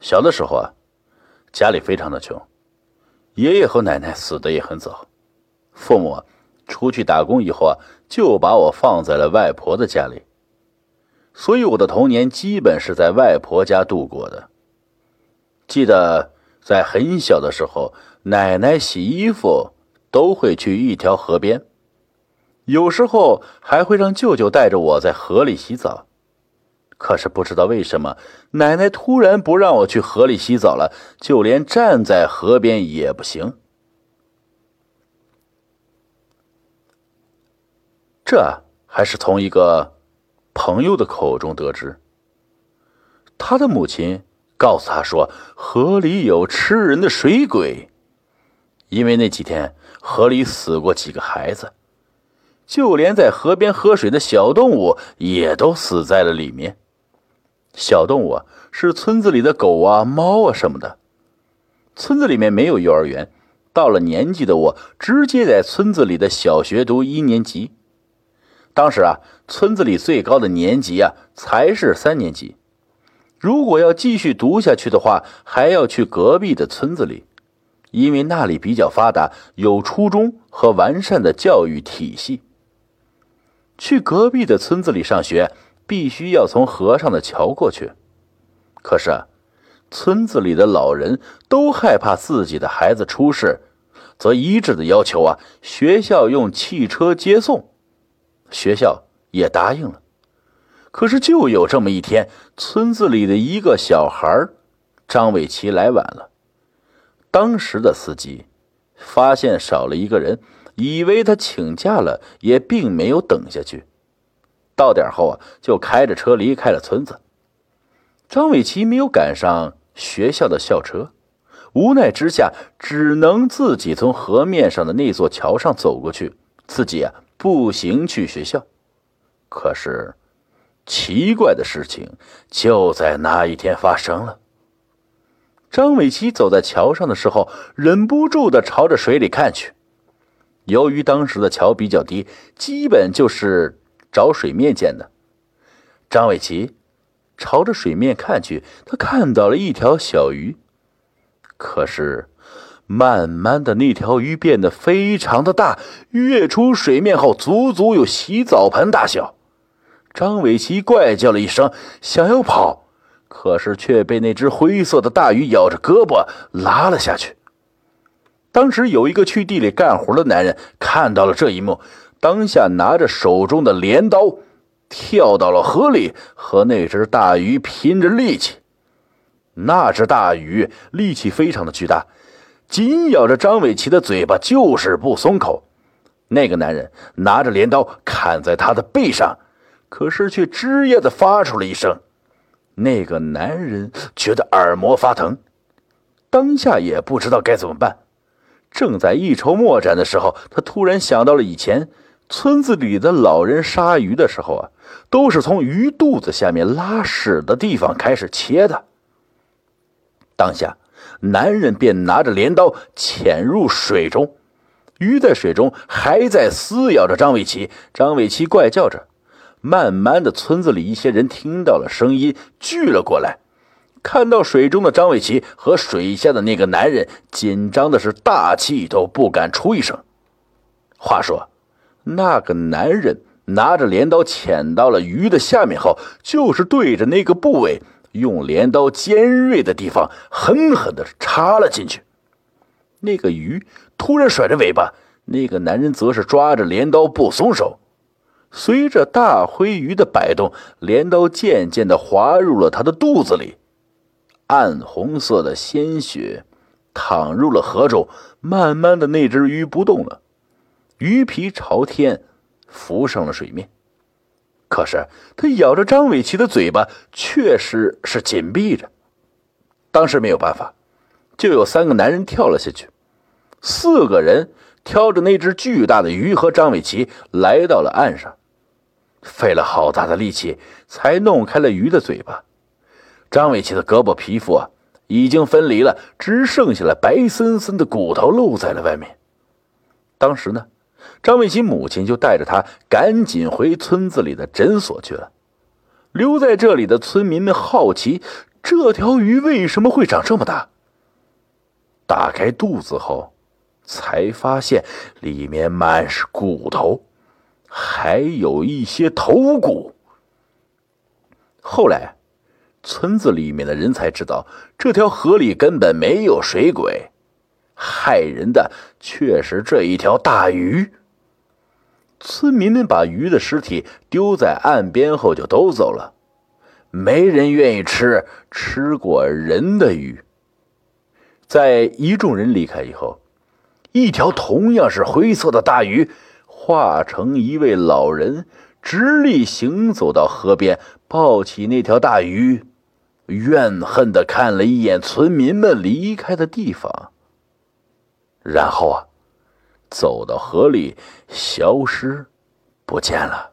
小的时候啊，家里非常的穷，爷爷和奶奶死的也很早，父母出去打工以后啊，就把我放在了外婆的家里，所以我的童年基本是在外婆家度过的。记得在很小的时候，奶奶洗衣服都会去一条河边，有时候还会让舅舅带着我在河里洗澡。可是不知道为什么，奶奶突然不让我去河里洗澡了，就连站在河边也不行。这还是从一个朋友的口中得知。他的母亲告诉他说，河里有吃人的水鬼，因为那几天河里死过几个孩子，就连在河边喝水的小动物也都死在了里面。小动物啊，是村子里的狗啊、猫啊什么的。村子里面没有幼儿园，到了年纪的我，直接在村子里的小学读一年级。当时啊，村子里最高的年级啊，才是三年级。如果要继续读下去的话，还要去隔壁的村子里，因为那里比较发达，有初中和完善的教育体系。去隔壁的村子里上学。必须要从河上的桥过去，可是村子里的老人都害怕自己的孩子出事，则一致的要求啊，学校用汽车接送。学校也答应了。可是就有这么一天，村子里的一个小孩张伟奇来晚了。当时的司机发现少了一个人，以为他请假了，也并没有等下去。到点后啊，就开着车离开了村子。张伟奇没有赶上学校的校车，无奈之下，只能自己从河面上的那座桥上走过去，自己啊步行去学校。可是，奇怪的事情就在那一天发生了。张伟奇走在桥上的时候，忍不住的朝着水里看去。由于当时的桥比较低，基本就是。找水面见的，张伟奇朝着水面看去，他看到了一条小鱼。可是，慢慢的那条鱼变得非常的大，跃出水面后，足足有洗澡盆大小。张伟奇怪叫了一声，想要跑，可是却被那只灰色的大鱼咬着胳膊拉了下去。当时有一个去地里干活的男人看到了这一幕。当下拿着手中的镰刀，跳到了河里，和那只大鱼拼着力气。那只大鱼力气非常的巨大，紧咬着张伟奇的嘴巴，就是不松口。那个男人拿着镰刀砍在他的背上，可是却吱呀的发出了一声。那个男人觉得耳膜发疼，当下也不知道该怎么办。正在一筹莫展的时候，他突然想到了以前。村子里的老人杀鱼的时候啊，都是从鱼肚子下面拉屎的地方开始切的。当下，男人便拿着镰刀潜入水中，鱼在水中还在撕咬着张伟奇。张伟奇怪叫着。慢慢的，村子里一些人听到了声音，聚了过来，看到水中的张伟奇和水下的那个男人，紧张的是大气都不敢出一声。话说。那个男人拿着镰刀潜到了鱼的下面后，就是对着那个部位用镰刀尖锐的地方狠狠地插了进去。那个鱼突然甩着尾巴，那个男人则是抓着镰刀不松手。随着大灰鱼的摆动，镰刀渐渐地滑入了他的肚子里，暗红色的鲜血淌入了河中。慢慢的，那只鱼不动了。鱼皮朝天，浮上了水面。可是，他咬着张伟奇的嘴巴，确实是紧闭着。当时没有办法，就有三个男人跳了下去。四个人挑着那只巨大的鱼和张伟奇来到了岸上，费了好大的力气才弄开了鱼的嘴巴。张伟奇的胳膊皮肤啊，已经分离了，只剩下了白森森的骨头露在了外面。当时呢。张伟奇母亲就带着他赶紧回村子里的诊所去了。留在这里的村民们好奇，这条鱼为什么会长这么大？打开肚子后，才发现里面满是骨头，还有一些头骨。后来，村子里面的人才知道，这条河里根本没有水鬼，害人的却是这一条大鱼。村民们把鱼的尸体丢在岸边后就都走了，没人愿意吃吃过人的鱼。在一众人离开以后，一条同样是灰色的大鱼化成一位老人，直立行走到河边，抱起那条大鱼，怨恨的看了一眼村民们离开的地方，然后啊。走到河里，消失不见了。